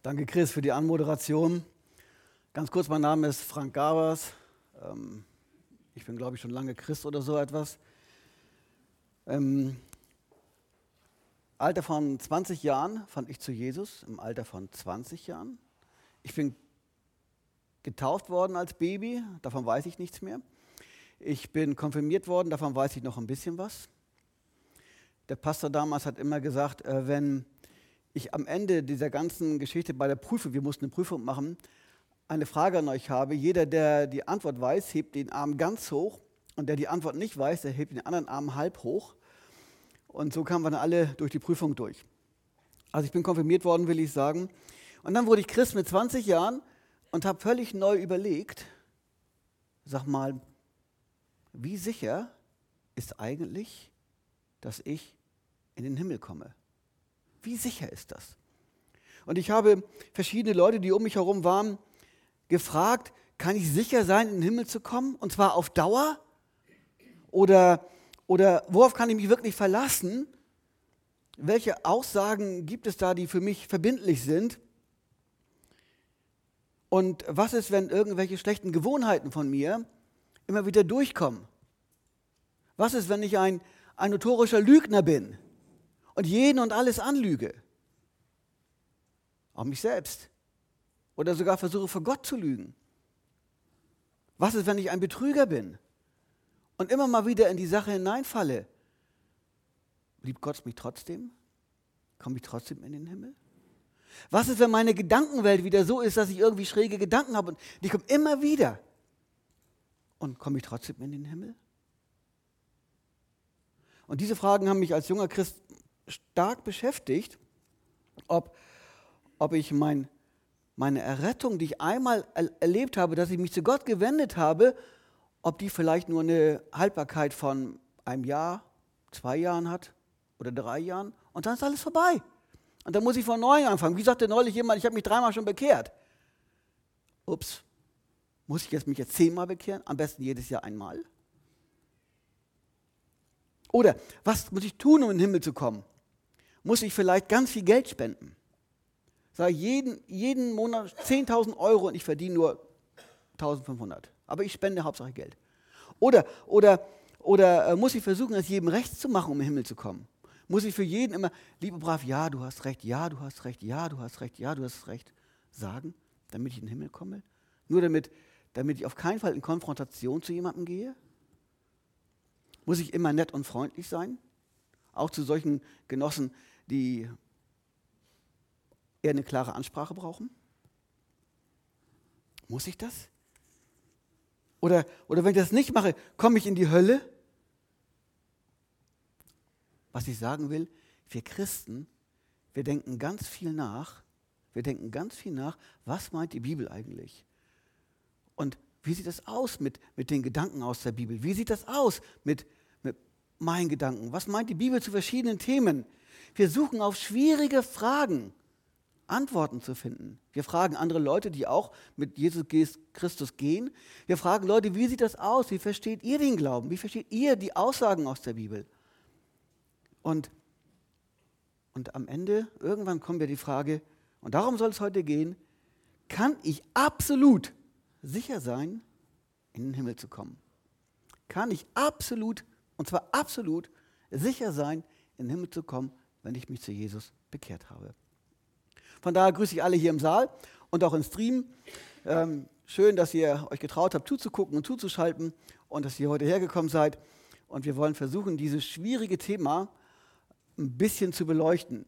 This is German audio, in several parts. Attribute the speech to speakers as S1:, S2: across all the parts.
S1: Danke, Chris, für die Anmoderation. Ganz kurz, mein Name ist Frank Gabers. Ähm, ich bin, glaube ich, schon lange Christ oder so etwas. Im Alter von 20 Jahren fand ich zu Jesus, im Alter von 20 Jahren. Ich bin getauft worden als Baby, davon weiß ich nichts mehr. Ich bin konfirmiert worden, davon weiß ich noch ein bisschen was. Der Pastor damals hat immer gesagt, äh, wenn ich am Ende dieser ganzen Geschichte bei der Prüfung, wir mussten eine Prüfung machen, eine Frage an euch habe. Jeder, der die Antwort weiß, hebt den Arm ganz hoch und der die Antwort nicht weiß, der hebt den anderen Arm halb hoch. Und so kamen wir dann alle durch die Prüfung durch. Also ich bin konfirmiert worden, will ich sagen. Und dann wurde ich Christ mit 20 Jahren und habe völlig neu überlegt, sag mal, wie sicher ist eigentlich, dass ich in den Himmel komme? Wie sicher ist das? Und ich habe verschiedene Leute, die um mich herum waren, gefragt, kann ich sicher sein, in den Himmel zu kommen? Und zwar auf Dauer? Oder, oder worauf kann ich mich wirklich verlassen? Welche Aussagen gibt es da, die für mich verbindlich sind? Und was ist, wenn irgendwelche schlechten Gewohnheiten von mir immer wieder durchkommen? Was ist, wenn ich ein, ein notorischer Lügner bin? Und jeden und alles anlüge. Auch mich selbst. Oder sogar versuche, vor Gott zu lügen. Was ist, wenn ich ein Betrüger bin und immer mal wieder in die Sache hineinfalle? Liebt Gott mich trotzdem? Komme ich trotzdem in den Himmel? Was ist, wenn meine Gedankenwelt wieder so ist, dass ich irgendwie schräge Gedanken habe und die kommen immer wieder? Und komme ich trotzdem in den Himmel? Und diese Fragen haben mich als junger Christ stark beschäftigt, ob, ob ich mein, meine Errettung, die ich einmal er erlebt habe, dass ich mich zu Gott gewendet habe, ob die vielleicht nur eine Haltbarkeit von einem Jahr, zwei Jahren hat oder drei Jahren und dann ist alles vorbei. Und dann muss ich von neu anfangen. Wie sagte neulich jemand, ich habe mich dreimal schon bekehrt. Ups, muss ich jetzt mich jetzt zehnmal bekehren? Am besten jedes Jahr einmal. Oder was muss ich tun, um in den Himmel zu kommen? Muss ich vielleicht ganz viel Geld spenden. Sage jeden, jeden Monat 10.000 Euro und ich verdiene nur 1.500. Aber ich spende Hauptsache Geld. Oder, oder, oder äh, muss ich versuchen, es jedem recht zu machen, um den Himmel zu kommen? Muss ich für jeden immer, liebe brav, ja, du hast recht, ja, du hast recht, ja, du hast recht, ja, du hast recht sagen, damit ich in den Himmel komme? Nur damit, damit ich auf keinen Fall in Konfrontation zu jemandem gehe? Muss ich immer nett und freundlich sein? Auch zu solchen Genossen, die eher eine klare Ansprache brauchen? Muss ich das? Oder, oder wenn ich das nicht mache, komme ich in die Hölle? Was ich sagen will, wir Christen, wir denken ganz viel nach. Wir denken ganz viel nach, was meint die Bibel eigentlich? Und wie sieht das aus mit, mit den Gedanken aus der Bibel? Wie sieht das aus mit, mit meinen Gedanken? Was meint die Bibel zu verschiedenen Themen? Wir suchen auf schwierige Fragen Antworten zu finden. Wir fragen andere Leute, die auch mit Jesus Christus gehen. Wir fragen Leute, wie sieht das aus? Wie versteht ihr den Glauben? Wie versteht ihr die Aussagen aus der Bibel? Und, und am Ende, irgendwann kommen wir die Frage, und darum soll es heute gehen, kann ich absolut sicher sein, in den Himmel zu kommen? Kann ich absolut, und zwar absolut sicher sein, in den Himmel zu kommen, wenn ich mich zu Jesus bekehrt habe. Von daher grüße ich alle hier im Saal und auch im Stream. Ähm, schön, dass ihr euch getraut habt, zuzugucken und zuzuschalten und dass ihr heute hergekommen seid. Und wir wollen versuchen, dieses schwierige Thema ein bisschen zu beleuchten.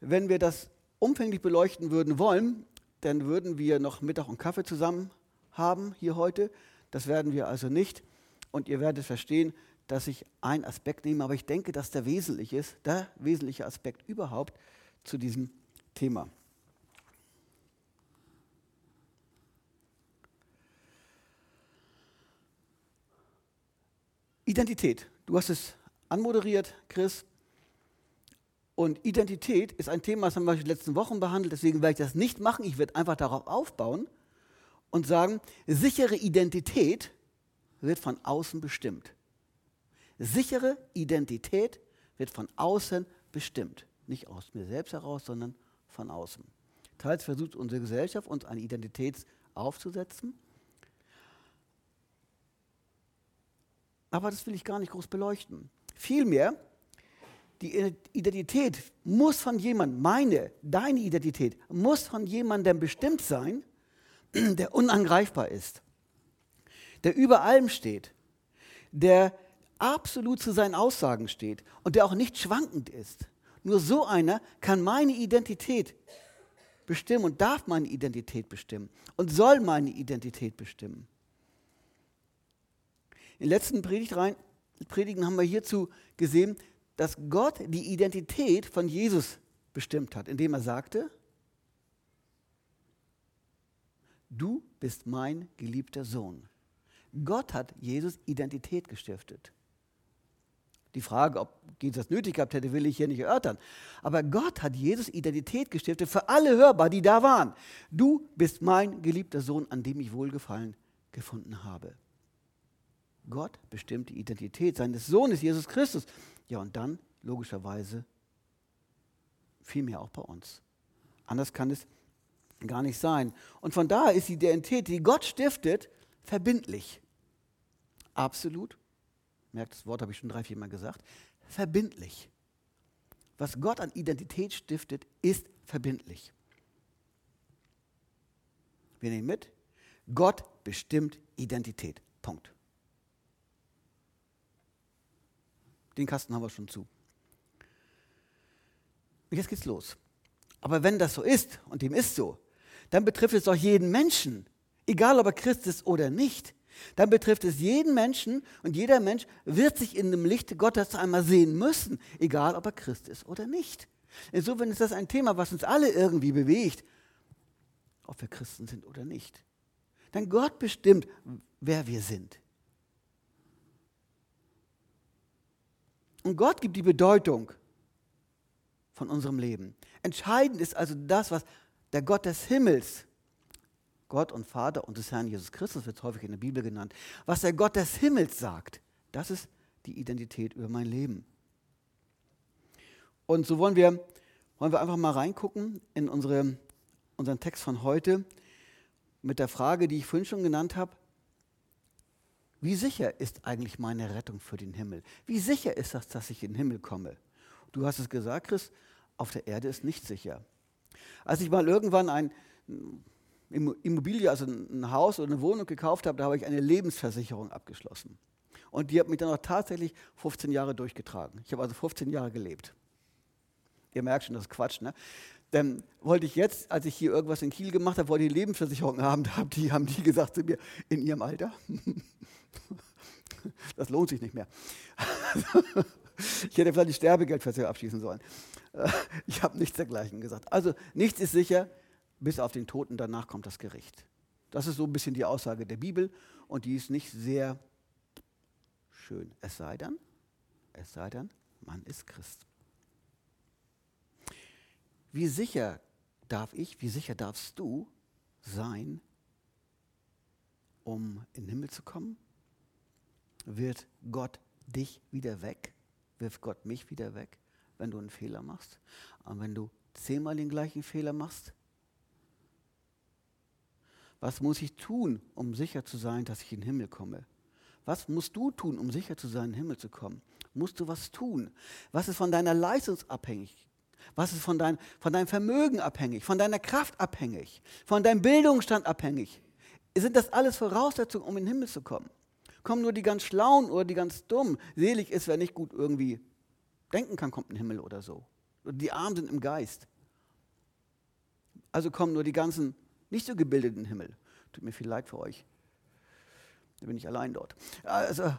S1: Wenn wir das umfänglich beleuchten würden wollen, dann würden wir noch Mittag und Kaffee zusammen haben hier heute. Das werden wir also nicht. Und ihr werdet verstehen, dass ich einen Aspekt nehme, aber ich denke, dass der wesentlich ist, der wesentliche Aspekt überhaupt zu diesem Thema. Identität. Du hast es anmoderiert, Chris. Und Identität ist ein Thema, das haben wir in den letzten Wochen behandelt, deswegen werde ich das nicht machen. Ich werde einfach darauf aufbauen und sagen, sichere Identität wird von außen bestimmt. Sichere Identität wird von außen bestimmt. Nicht aus mir selbst heraus, sondern von außen. Teils versucht unsere Gesellschaft uns eine Identität aufzusetzen. Aber das will ich gar nicht groß beleuchten. Vielmehr, die Identität muss von jemandem, meine, deine Identität, muss von jemandem bestimmt sein, der unangreifbar ist, der über allem steht, der absolut zu seinen Aussagen steht und der auch nicht schwankend ist. Nur so einer kann meine Identität bestimmen und darf meine Identität bestimmen und soll meine Identität bestimmen. In den letzten Predigtreihen, Predigen haben wir hierzu gesehen, dass Gott die Identität von Jesus bestimmt hat, indem er sagte, du bist mein geliebter Sohn. Gott hat Jesus Identität gestiftet. Die Frage, ob Jesus das nötig gehabt hätte, will ich hier nicht erörtern. Aber Gott hat Jesus Identität gestiftet für alle hörbar, die da waren. Du bist mein geliebter Sohn, an dem ich Wohlgefallen gefunden habe. Gott bestimmt die Identität seines Sohnes, Jesus Christus. Ja, und dann logischerweise vielmehr auch bei uns. Anders kann es gar nicht sein. Und von daher ist die Identität, die Gott stiftet, verbindlich. Absolut. Merkt, das Wort habe ich schon drei, vier Mal gesagt. Verbindlich. Was Gott an Identität stiftet, ist verbindlich. Wir nehmen mit, Gott bestimmt Identität. Punkt. Den Kasten haben wir schon zu. Und jetzt geht's los. Aber wenn das so ist, und dem ist so, dann betrifft es doch jeden Menschen, egal ob er Christ ist oder nicht. Dann betrifft es jeden Menschen und jeder Mensch wird sich in dem Licht Gottes einmal sehen müssen, egal ob er Christ ist oder nicht. Insofern ist das ein Thema, was uns alle irgendwie bewegt, ob wir Christen sind oder nicht. Denn Gott bestimmt, wer wir sind. Und Gott gibt die Bedeutung von unserem Leben. Entscheidend ist also das, was der Gott des Himmels, Gott und Vater und des Herrn Jesus Christus wird häufig in der Bibel genannt, was der Gott des Himmels sagt, das ist die Identität über mein Leben. Und so wollen wir, wollen wir einfach mal reingucken in unsere, unseren Text von heute mit der Frage, die ich vorhin schon genannt habe, wie sicher ist eigentlich meine Rettung für den Himmel? Wie sicher ist das, dass ich in den Himmel komme? Du hast es gesagt, Chris, auf der Erde ist nicht sicher. Als ich mal irgendwann ein Immobilie, also ein Haus oder eine Wohnung gekauft habe, da habe ich eine Lebensversicherung abgeschlossen. Und die hat mich dann auch tatsächlich 15 Jahre durchgetragen. Ich habe also 15 Jahre gelebt. Ihr merkt schon, das ist Quatsch, ne? Dann wollte ich jetzt, als ich hier irgendwas in Kiel gemacht habe, wollte ich Lebensversicherung haben, da die, haben die gesagt zu mir, in ihrem Alter? Das lohnt sich nicht mehr. Ich hätte vielleicht die Sterbegeldversicherung abschließen sollen. Ich habe nichts dergleichen gesagt. Also nichts ist sicher, bis auf den Toten, danach kommt das Gericht. Das ist so ein bisschen die Aussage der Bibel und die ist nicht sehr schön. Es sei denn, es sei denn, man ist Christ. Wie sicher darf ich, wie sicher darfst du sein, um in den Himmel zu kommen? Wird Gott dich wieder weg? Wirft Gott mich wieder weg, wenn du einen Fehler machst? Und wenn du zehnmal den gleichen Fehler machst? Was muss ich tun, um sicher zu sein, dass ich in den Himmel komme? Was musst du tun, um sicher zu sein, in den Himmel zu kommen? Musst du was tun? Was ist von deiner Leistung abhängig? Was ist von, dein, von deinem Vermögen abhängig? Von deiner Kraft abhängig? Von deinem Bildungsstand abhängig? Sind das alles Voraussetzungen, um in den Himmel zu kommen? Kommen nur die ganz Schlauen oder die ganz Dummen? Selig ist, wer nicht gut irgendwie denken kann, kommt in den Himmel oder so. Die Armen sind im Geist. Also kommen nur die ganzen nicht so gebildeten Himmel. Tut mir viel leid für euch. Da bin ich allein dort. Also,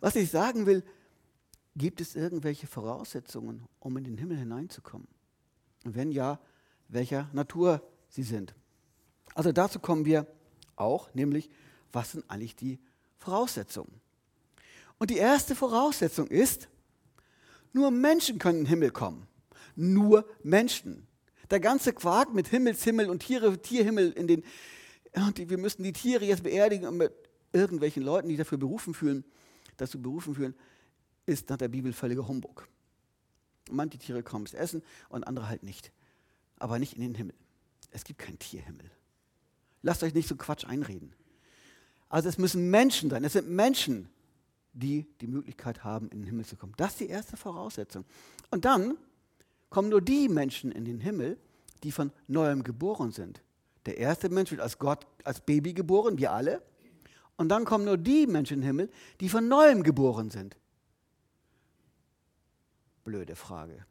S1: was ich sagen will, gibt es irgendwelche Voraussetzungen, um in den Himmel hineinzukommen? Und wenn ja, welcher Natur sie sind. Also dazu kommen wir auch, nämlich, was sind eigentlich die Voraussetzungen? Und die erste Voraussetzung ist, nur Menschen können in den Himmel kommen. Nur Menschen. Der ganze Quark mit Himmelshimmel und Tiere, Tierhimmel in den, und wir müssen die Tiere jetzt beerdigen mit irgendwelchen Leuten, die dafür berufen fühlen, dazu berufen fühlen, ist nach der Bibel völliger Humbug. Manche Tiere kommen es essen und andere halt nicht. aber nicht in den Himmel. Es gibt keinen Tierhimmel. Lasst euch nicht so Quatsch einreden. Also es müssen Menschen sein. Es sind Menschen, die die Möglichkeit haben, in den Himmel zu kommen. Das ist die erste Voraussetzung. Und dann kommen nur die Menschen in den Himmel, die von neuem geboren sind. Der erste Mensch wird als Gott, als Baby geboren, wir alle. Und dann kommen nur die Menschen in den Himmel, die von neuem geboren sind. Blöde Frage.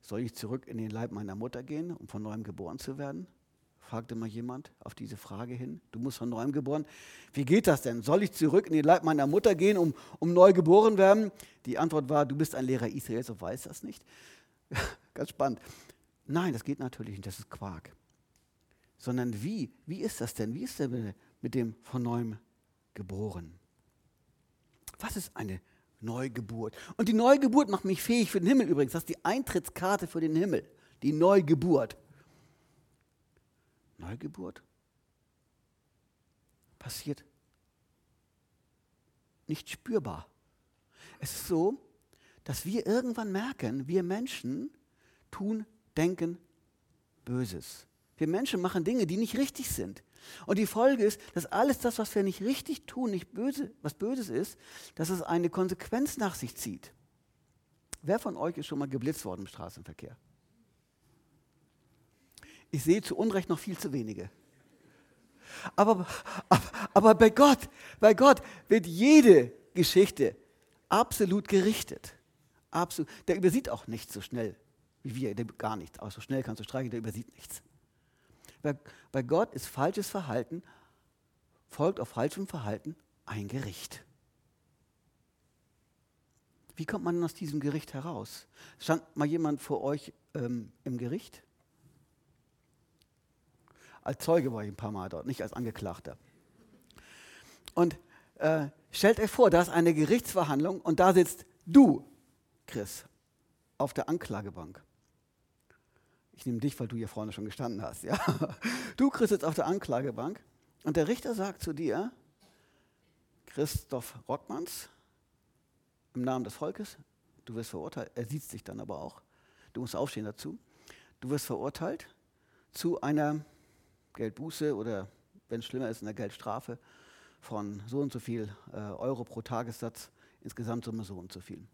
S1: Soll ich zurück in den Leib meiner Mutter gehen, um von neuem geboren zu werden? fragte mal jemand auf diese Frage hin. Du musst von neuem geboren. Wie geht das denn? Soll ich zurück in den Leib meiner Mutter gehen, um, um neu geboren werden? Die Antwort war, du bist ein Lehrer Israels und weißt das nicht. Ganz spannend. Nein, das geht natürlich nicht, das ist Quark. Sondern wie? Wie ist das denn? Wie ist der mit dem von neuem geboren? Was ist eine Neugeburt? Und die Neugeburt macht mich fähig für den Himmel übrigens. Das ist die Eintrittskarte für den Himmel. Die Neugeburt. Neugeburt passiert nicht spürbar. Es ist so, dass wir irgendwann merken, wir Menschen tun, denken Böses. Wir Menschen machen Dinge, die nicht richtig sind. Und die Folge ist, dass alles das, was wir nicht richtig tun, nicht böse, was Böses ist, dass es eine Konsequenz nach sich zieht. Wer von euch ist schon mal geblitzt worden im Straßenverkehr? Ich sehe zu Unrecht noch viel zu wenige. Aber, aber, aber bei Gott, bei Gott wird jede Geschichte absolut gerichtet. Absolut. Der übersieht auch nichts so schnell wie wir, der gar nichts. Aber so schnell kannst du streichen, der übersieht nichts. Bei, bei Gott ist falsches Verhalten, folgt auf falschem Verhalten ein Gericht. Wie kommt man aus diesem Gericht heraus? Stand mal jemand vor euch ähm, im Gericht? Als Zeuge war ich ein paar Mal dort, nicht als Angeklagter. Und äh, stellt euch vor, da ist eine Gerichtsverhandlung und da sitzt du, Chris, auf der Anklagebank. Ich nehme dich, weil du hier vorne schon gestanden hast. Ja? Du, Chris, sitzt auf der Anklagebank und der Richter sagt zu dir, Christoph Rockmanns, im Namen des Volkes, du wirst verurteilt, er sieht sich dann aber auch, du musst aufstehen dazu, du wirst verurteilt zu einer Geldbuße oder, wenn es schlimmer ist, einer Geldstrafe von so und so viel äh, Euro pro Tagessatz, insgesamt Summe so und so viel.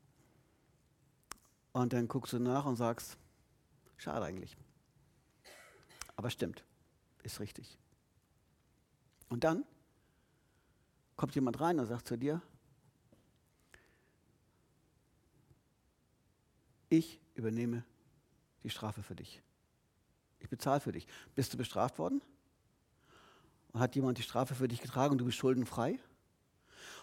S1: Und dann guckst du nach und sagst, schade eigentlich. Aber stimmt, ist richtig. Und dann kommt jemand rein und sagt zu dir, ich übernehme die Strafe für dich. Ich bezahle für dich. Bist du bestraft worden? Und hat jemand die Strafe für dich getragen und du bist schuldenfrei?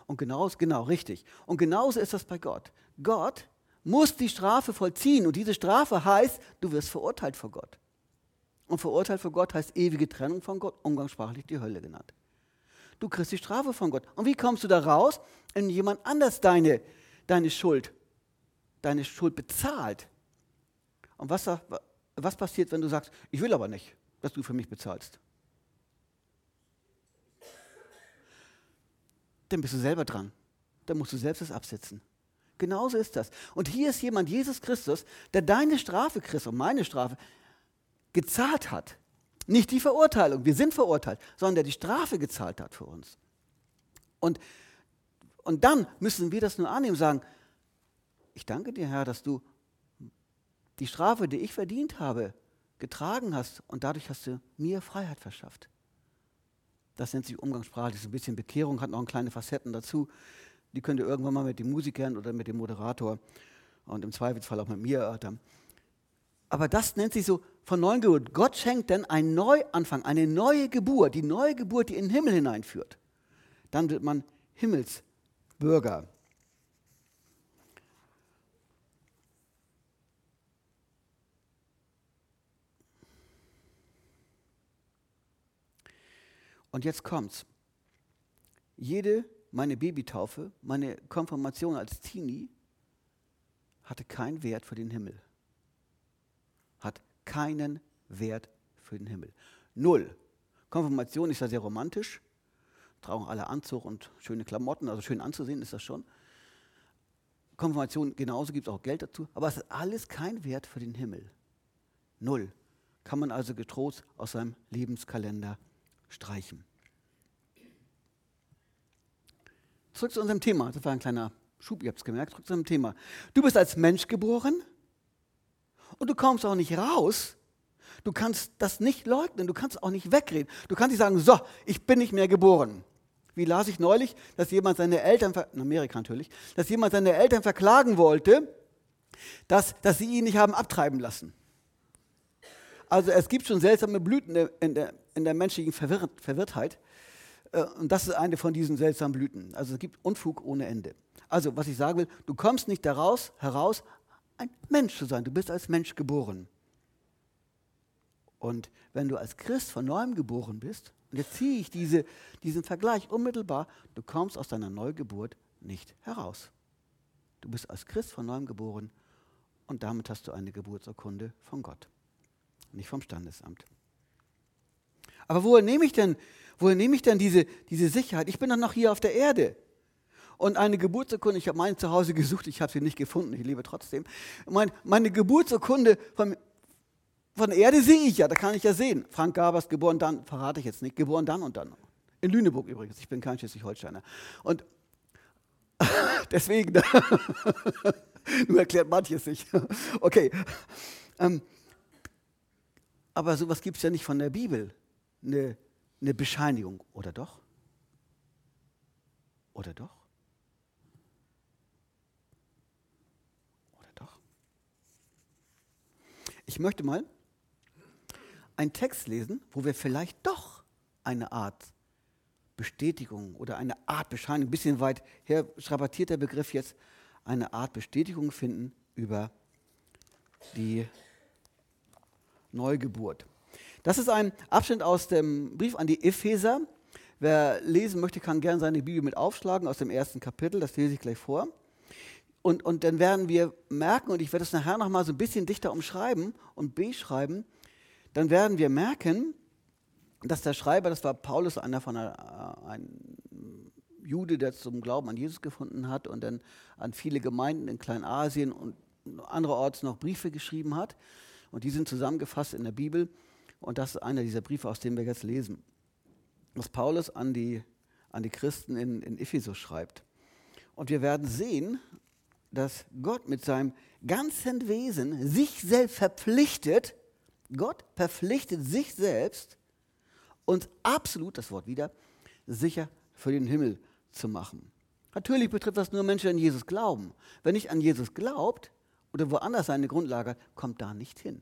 S1: Und genauso, genau, richtig. Und genauso ist das bei Gott. Gott muss die Strafe vollziehen und diese Strafe heißt, du wirst verurteilt vor Gott. Und verurteilt vor Gott heißt ewige Trennung von Gott, umgangssprachlich die Hölle genannt. Du kriegst die Strafe von Gott. Und wie kommst du da raus? Wenn jemand anders deine, deine Schuld, deine Schuld bezahlt. Und was, was passiert, wenn du sagst, ich will aber nicht, dass du für mich bezahlst? Dann bist du selber dran. Dann musst du selbst das absetzen. Genauso ist das. Und hier ist jemand, Jesus Christus, der deine Strafe, Christus, meine Strafe, gezahlt hat. Nicht die Verurteilung, wir sind verurteilt, sondern der die Strafe gezahlt hat für uns. Und, und dann müssen wir das nur annehmen sagen, ich danke dir, Herr, dass du die Strafe, die ich verdient habe, getragen hast und dadurch hast du mir Freiheit verschafft. Das nennt sich umgangssprachlich so ein bisschen Bekehrung, hat noch ein kleine Facetten dazu. Die könnt ihr irgendwann mal mit den Musikern oder mit dem Moderator und im Zweifelsfall auch mit mir erörtern. Aber das nennt sich so von neuem Geburt. Gott schenkt dann einen Neuanfang, eine neue Geburt, die neue Geburt, die in den Himmel hineinführt. Dann wird man Himmelsbürger. Und jetzt kommt's. Jede, meine Babytaufe, meine Konfirmation als Teenie hatte keinen Wert für den Himmel. Hat keinen Wert für den Himmel. Null. Konfirmation ist ja sehr romantisch. Trauen alle Anzug und schöne Klamotten, also schön anzusehen ist das schon. Konfirmation genauso gibt es auch Geld dazu, aber es hat alles keinen Wert für den Himmel. Null. kann man also getrost aus seinem Lebenskalender streichen. Zurück zu unserem Thema. Das war ein kleiner Schub, ihr habt es gemerkt. Zurück zu unserem Thema. Du bist als Mensch geboren und du kommst auch nicht raus. Du kannst das nicht leugnen, du kannst auch nicht wegreden. Du kannst nicht sagen, so, ich bin nicht mehr geboren. Wie las ich neulich, dass jemand seine Eltern, in Amerika natürlich, dass jemand seine Eltern verklagen wollte, dass, dass sie ihn nicht haben abtreiben lassen. Also es gibt schon seltsame Blüten in der, in der menschlichen Verwirr Verwirrtheit. Äh, und das ist eine von diesen seltsamen Blüten. Also es gibt Unfug ohne Ende. Also was ich sagen will, du kommst nicht daraus heraus, ein Mensch zu sein. Du bist als Mensch geboren. Und wenn du als Christ von neuem geboren bist, und jetzt ziehe ich diese, diesen Vergleich unmittelbar, du kommst aus deiner Neugeburt nicht heraus. Du bist als Christ von neuem geboren und damit hast du eine Geburtsurkunde von Gott, nicht vom Standesamt. Aber woher nehme ich denn, woher nehme ich denn diese, diese Sicherheit? Ich bin doch noch hier auf der Erde. Und eine Geburtsurkunde, ich habe meine zu Hause gesucht, ich habe sie nicht gefunden, ich lebe trotzdem. Mein, meine Geburtsurkunde von, von der Erde sehe ich ja, da kann ich ja sehen. Frank Gabers, geboren dann, verrate ich jetzt nicht, geboren dann und dann. In Lüneburg übrigens, ich bin kein Schleswig-Holsteiner. Und deswegen, nur erklärt manches sich. okay. Ähm, aber sowas gibt es ja nicht von der Bibel. Eine, eine Bescheinigung, oder doch? Oder doch? Ich möchte mal einen Text lesen, wo wir vielleicht doch eine Art Bestätigung oder eine Art Bescheinigung, ein bisschen weit her schrapatiert der Begriff jetzt, eine Art Bestätigung finden über die Neugeburt. Das ist ein Abschnitt aus dem Brief an die Epheser. Wer lesen möchte, kann gerne seine Bibel mit aufschlagen aus dem ersten Kapitel, das lese ich gleich vor. Und, und dann werden wir merken, und ich werde es nachher nochmal so ein bisschen dichter umschreiben und beschreiben, dann werden wir merken, dass der Schreiber, das war Paulus, einer von einer, äh, ein Jude, der zum Glauben an Jesus gefunden hat und dann an viele Gemeinden in Kleinasien und andererorts noch Briefe geschrieben hat. Und die sind zusammengefasst in der Bibel. Und das ist einer dieser Briefe, aus denen wir jetzt lesen. Was Paulus an die, an die Christen in, in Ephesus schreibt. Und wir werden sehen, dass Gott mit seinem ganzen Wesen sich selbst verpflichtet, Gott verpflichtet sich selbst, uns absolut, das Wort wieder, sicher für den Himmel zu machen. Natürlich betrifft das nur Menschen, die an Jesus glauben. Wer nicht an Jesus glaubt oder woanders seine Grundlage kommt da nicht hin.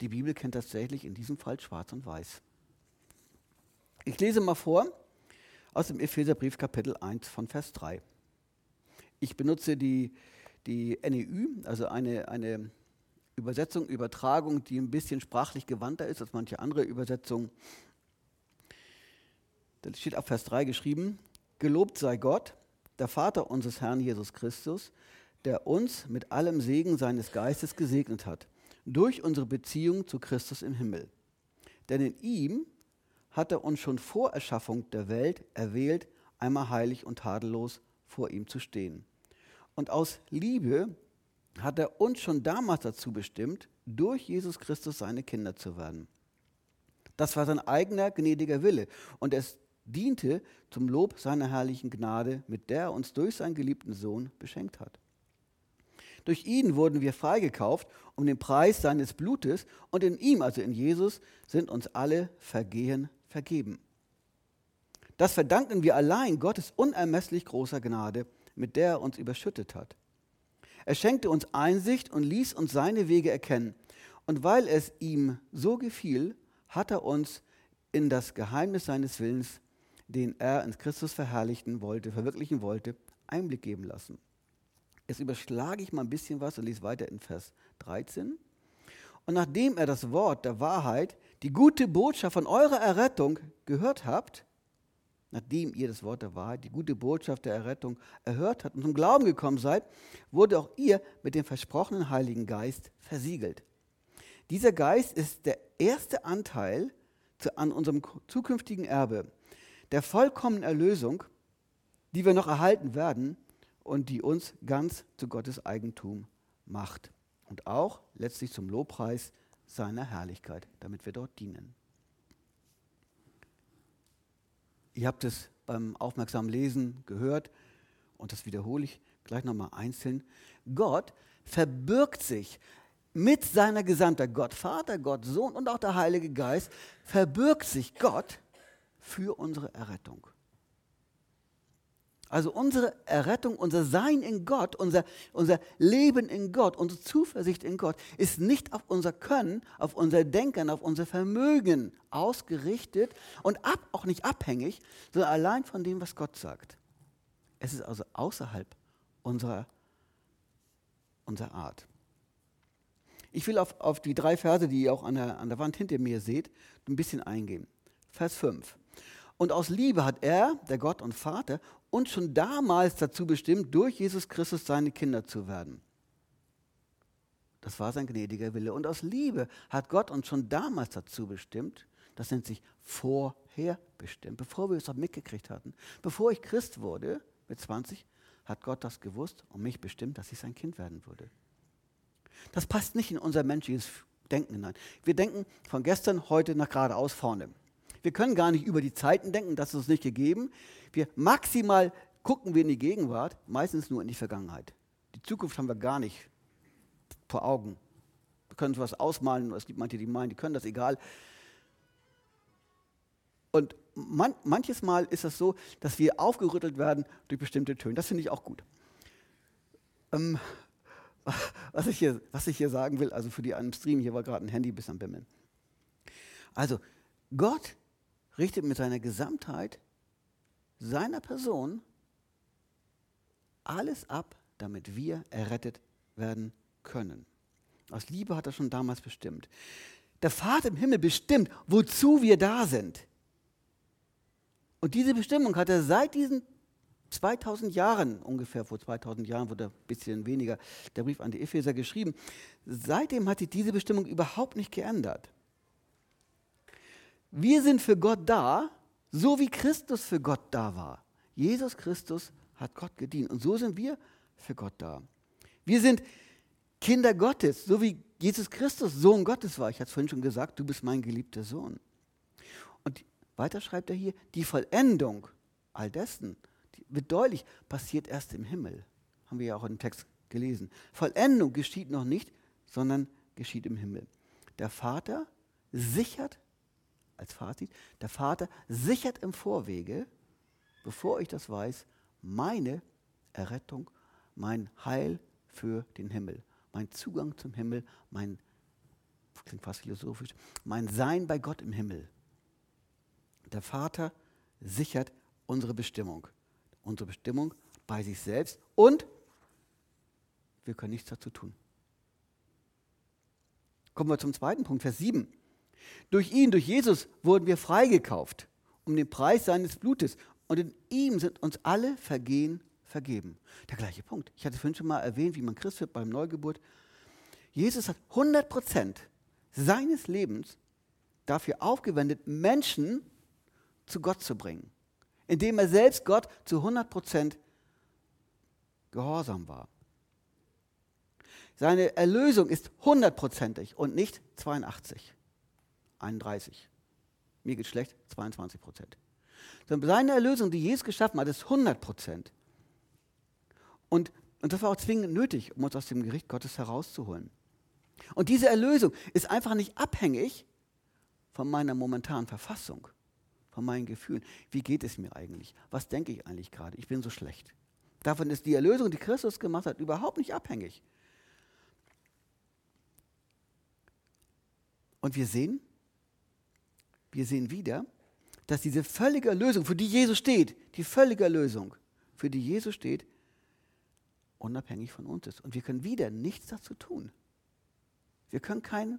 S1: Die Bibel kennt tatsächlich in diesem Fall schwarz und weiß. Ich lese mal vor aus dem Epheserbrief Kapitel 1 von Vers 3. Ich benutze die, die NEU, also eine, eine Übersetzung, Übertragung, die ein bisschen sprachlich gewandter ist als manche andere Übersetzungen. Da steht ab Vers 3 geschrieben, Gelobt sei Gott, der Vater unseres Herrn Jesus Christus, der uns mit allem Segen seines Geistes gesegnet hat, durch unsere Beziehung zu Christus im Himmel. Denn in ihm hat er uns schon vor Erschaffung der Welt erwählt, einmal heilig und tadellos vor ihm zu stehen. Und aus Liebe hat er uns schon damals dazu bestimmt, durch Jesus Christus seine Kinder zu werden. Das war sein eigener gnädiger Wille und es diente zum Lob seiner herrlichen Gnade, mit der er uns durch seinen geliebten Sohn beschenkt hat. Durch ihn wurden wir freigekauft um den Preis seines Blutes und in ihm, also in Jesus, sind uns alle Vergehen vergeben. Das verdanken wir allein Gottes unermesslich großer Gnade, mit der er uns überschüttet hat. Er schenkte uns Einsicht und ließ uns seine Wege erkennen. Und weil es ihm so gefiel, hat er uns in das Geheimnis seines Willens, den er in Christus verherrlichen wollte, verwirklichen wollte, Einblick geben lassen. Jetzt überschlage ich mal ein bisschen was und lese weiter in Vers 13. Und nachdem er das Wort der Wahrheit, die gute Botschaft von eurer Errettung gehört habt, nachdem ihr das Wort der Wahrheit, die gute Botschaft der Errettung erhört habt und zum Glauben gekommen seid, wurde auch ihr mit dem versprochenen Heiligen Geist versiegelt. Dieser Geist ist der erste Anteil an unserem zukünftigen Erbe, der vollkommenen Erlösung, die wir noch erhalten werden und die uns ganz zu Gottes Eigentum macht. Und auch letztlich zum Lobpreis seiner Herrlichkeit, damit wir dort dienen. Ihr habt es beim aufmerksamen Lesen gehört und das wiederhole ich gleich nochmal einzeln. Gott verbirgt sich mit seiner Gesamtheit, Gott Vater, Gott Sohn und auch der Heilige Geist, verbirgt sich Gott für unsere Errettung. Also unsere Errettung, unser Sein in Gott, unser, unser Leben in Gott, unsere Zuversicht in Gott ist nicht auf unser Können, auf unser Denken, auf unser Vermögen ausgerichtet und ab, auch nicht abhängig, sondern allein von dem, was Gott sagt. Es ist also außerhalb unserer, unserer Art. Ich will auf, auf die drei Verse, die ihr auch an der, an der Wand hinter mir seht, ein bisschen eingehen. Vers 5. Und aus Liebe hat er, der Gott und Vater, uns schon damals dazu bestimmt, durch Jesus Christus seine Kinder zu werden. Das war sein gnädiger Wille. Und aus Liebe hat Gott uns schon damals dazu bestimmt, das nennt sich vorherbestimmt, bevor wir es auch mitgekriegt hatten. Bevor ich Christ wurde, mit 20, hat Gott das gewusst und mich bestimmt, dass ich sein Kind werden würde. Das passt nicht in unser menschliches Denken hinein. Wir denken von gestern, heute nach geradeaus vorne. Wir können gar nicht über die Zeiten denken, das ist uns nicht gegeben. Wir maximal gucken wir in die Gegenwart, meistens nur in die Vergangenheit. Die Zukunft haben wir gar nicht vor Augen. Wir können sowas ausmalen, es gibt manche, die meinen, die können das egal. Und man, manches Mal ist es so, dass wir aufgerüttelt werden durch bestimmte Töne. Das finde ich auch gut. Ähm, was, ich hier, was ich hier sagen will, also für die einen Stream, hier war gerade ein Handy bis am Bimmeln. Also, Gott richtet mit seiner Gesamtheit, seiner Person, alles ab, damit wir errettet werden können. Aus Liebe hat er schon damals bestimmt. Der Vater im Himmel bestimmt, wozu wir da sind. Und diese Bestimmung hat er seit diesen 2000 Jahren, ungefähr vor 2000 Jahren wurde ein bisschen weniger der Brief an die Epheser geschrieben, seitdem hat sich diese Bestimmung überhaupt nicht geändert. Wir sind für Gott da, so wie Christus für Gott da war. Jesus Christus hat Gott gedient und so sind wir für Gott da. Wir sind Kinder Gottes, so wie Jesus Christus Sohn Gottes war. Ich hatte es vorhin schon gesagt, du bist mein geliebter Sohn. Und weiter schreibt er hier, die Vollendung all dessen wird deutlich, passiert erst im Himmel. Haben wir ja auch dem Text gelesen. Vollendung geschieht noch nicht, sondern geschieht im Himmel. Der Vater sichert als Fazit, der Vater sichert im Vorwege, bevor ich das weiß, meine Errettung, mein Heil für den Himmel, mein Zugang zum Himmel, mein, klingt fast philosophisch, mein Sein bei Gott im Himmel. Der Vater sichert unsere Bestimmung, unsere Bestimmung bei sich selbst und wir können nichts dazu tun. Kommen wir zum zweiten Punkt, Vers 7. Durch ihn, durch Jesus wurden wir freigekauft um den Preis seines Blutes. Und in ihm sind uns alle Vergehen vergeben. Der gleiche Punkt. Ich hatte vorhin schon mal erwähnt, wie man Christ wird beim Neugeburt. Jesus hat 100 Prozent seines Lebens dafür aufgewendet, Menschen zu Gott zu bringen, indem er selbst Gott zu 100 Prozent gehorsam war. Seine Erlösung ist hundertprozentig und nicht 82. 31. Mir geht schlecht, 22 Prozent. Seine Erlösung, die Jesus geschaffen hat, ist 100 Prozent. Und, und das war auch zwingend nötig, um uns aus dem Gericht Gottes herauszuholen. Und diese Erlösung ist einfach nicht abhängig von meiner momentanen Verfassung, von meinen Gefühlen. Wie geht es mir eigentlich? Was denke ich eigentlich gerade? Ich bin so schlecht. Davon ist die Erlösung, die Christus gemacht hat, überhaupt nicht abhängig. Und wir sehen, wir sehen wieder, dass diese völlige Erlösung, für die Jesus steht, die völlige Erlösung, für die Jesus steht, unabhängig von uns ist. Und wir können wieder nichts dazu tun. Wir können kein,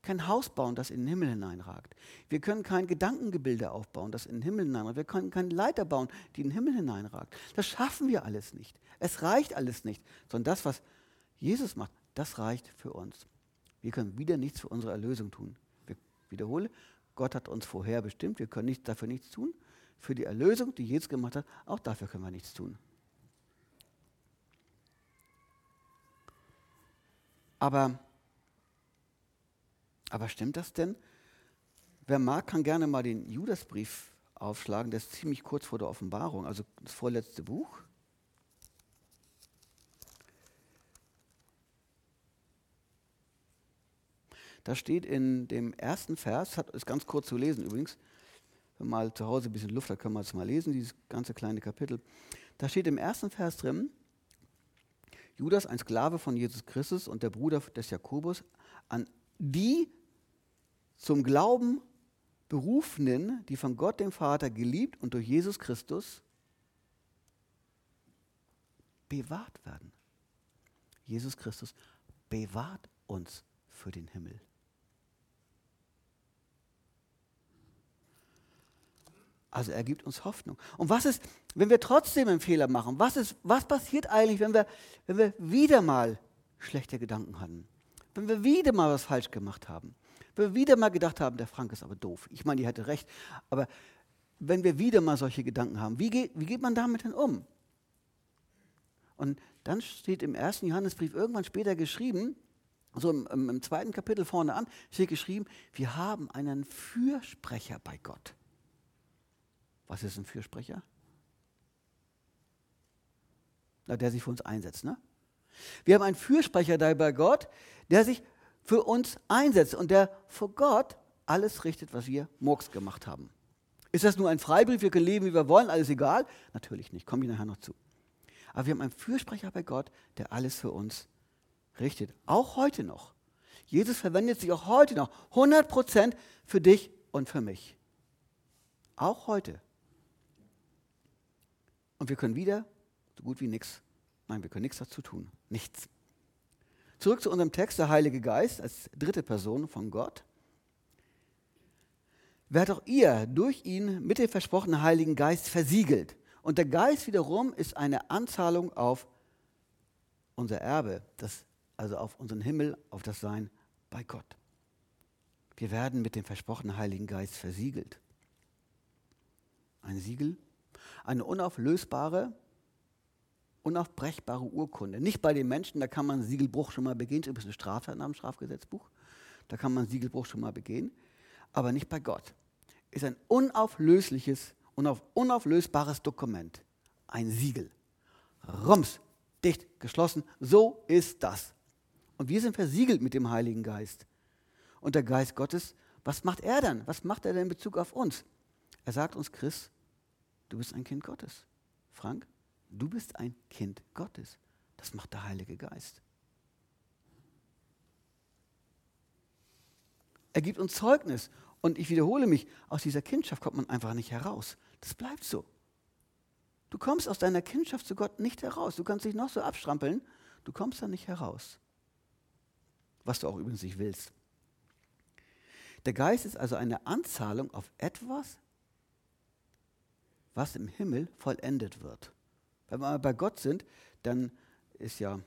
S1: kein Haus bauen, das in den Himmel hineinragt. Wir können kein Gedankengebilde aufbauen, das in den Himmel hineinragt. Wir können keine Leiter bauen, die in den Himmel hineinragt. Das schaffen wir alles nicht. Es reicht alles nicht. Sondern das, was Jesus macht, das reicht für uns. Wir können wieder nichts für unsere Erlösung tun. Ich wiederhole, Gott hat uns vorher bestimmt, wir können nicht, dafür nichts tun. Für die Erlösung, die Jesus gemacht hat, auch dafür können wir nichts tun. Aber Aber stimmt das denn? Wer mag, kann gerne mal den Judasbrief aufschlagen. Der ist ziemlich kurz vor der Offenbarung, also das vorletzte Buch. Da steht in dem ersten Vers, hat, ist ganz kurz zu lesen übrigens, wenn mal zu Hause ein bisschen Luft hat, kann man es mal lesen, dieses ganze kleine Kapitel. Da steht im ersten Vers drin, Judas, ein Sklave von Jesus Christus und der Bruder des Jakobus, an die zum Glauben Berufenen, die von Gott dem Vater geliebt und durch Jesus Christus bewahrt werden. Jesus Christus bewahrt uns für den Himmel. Also er gibt uns Hoffnung. Und was ist, wenn wir trotzdem einen Fehler machen? Was, ist, was passiert eigentlich, wenn wir, wenn wir wieder mal schlechte Gedanken hatten? Wenn wir wieder mal was falsch gemacht haben? Wenn wir wieder mal gedacht haben, der Frank ist aber doof. Ich meine, die hatte recht. Aber wenn wir wieder mal solche Gedanken haben, wie geht, wie geht man damit denn um? Und dann steht im ersten Johannesbrief irgendwann später geschrieben, so im, im, im zweiten Kapitel vorne an, steht geschrieben, wir haben einen Fürsprecher bei Gott. Was ist ein Fürsprecher? Na, der sich für uns einsetzt. Ne? Wir haben einen Fürsprecher da bei Gott, der sich für uns einsetzt und der vor Gott alles richtet, was wir Murks gemacht haben. Ist das nur ein Freibrief, wir können leben, wie wir wollen, alles egal? Natürlich nicht, komme ich nachher noch zu. Aber wir haben einen Fürsprecher bei Gott, der alles für uns richtet. Auch heute noch. Jesus verwendet sich auch heute noch 100% für dich und für mich. Auch heute. Und wir können wieder so gut wie nichts, nein, wir können nichts dazu tun. Nichts. Zurück zu unserem Text, der Heilige Geist als dritte Person von Gott. Werdet auch ihr durch ihn mit dem versprochenen Heiligen Geist versiegelt. Und der Geist wiederum ist eine Anzahlung auf unser Erbe, das, also auf unseren Himmel, auf das Sein bei Gott. Wir werden mit dem versprochenen Heiligen Geist versiegelt. Ein Siegel eine unauflösbare, unaufbrechbare Urkunde. Nicht bei den Menschen, da kann man Siegelbruch schon mal begehen, das ist eine Strafe nach dem Strafgesetzbuch, da kann man Siegelbruch schon mal begehen, aber nicht bei Gott. Ist ein unauflösliches, unauf, unauflösbares Dokument, ein Siegel. Rums, dicht, geschlossen, so ist das. Und wir sind versiegelt mit dem Heiligen Geist. Und der Geist Gottes, was macht er dann? Was macht er denn in Bezug auf uns? Er sagt uns, Chris, Du bist ein Kind Gottes. Frank, du bist ein Kind Gottes. Das macht der Heilige Geist. Er gibt uns Zeugnis. Und ich wiederhole mich, aus dieser Kindschaft kommt man einfach nicht heraus. Das bleibt so. Du kommst aus deiner Kindschaft zu Gott nicht heraus. Du kannst dich noch so abstrampeln, du kommst da nicht heraus. Was du auch übrigens nicht willst. Der Geist ist also eine Anzahlung auf etwas, was im Himmel vollendet wird. Wenn wir bei Gott sind, dann ist ja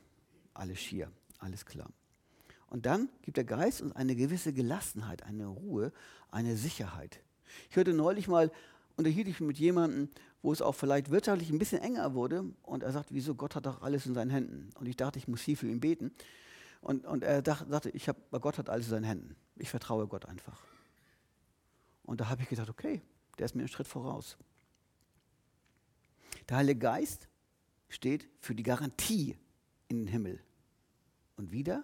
S1: alles schier, alles klar. Und dann gibt der Geist uns eine gewisse Gelassenheit, eine Ruhe, eine Sicherheit. Ich hörte neulich mal, unterhielt ich mich mit jemandem, wo es auch vielleicht wirtschaftlich ein bisschen enger wurde und er sagt, wieso, Gott hat doch alles in seinen Händen. Und ich dachte, ich muss viel für ihn beten. Und, und er dachte, sagte, ich hab, Gott hat alles in seinen Händen. Ich vertraue Gott einfach. Und da habe ich gedacht, okay, der ist mir einen Schritt voraus. Der Heilige Geist steht für die Garantie in den Himmel. Und wieder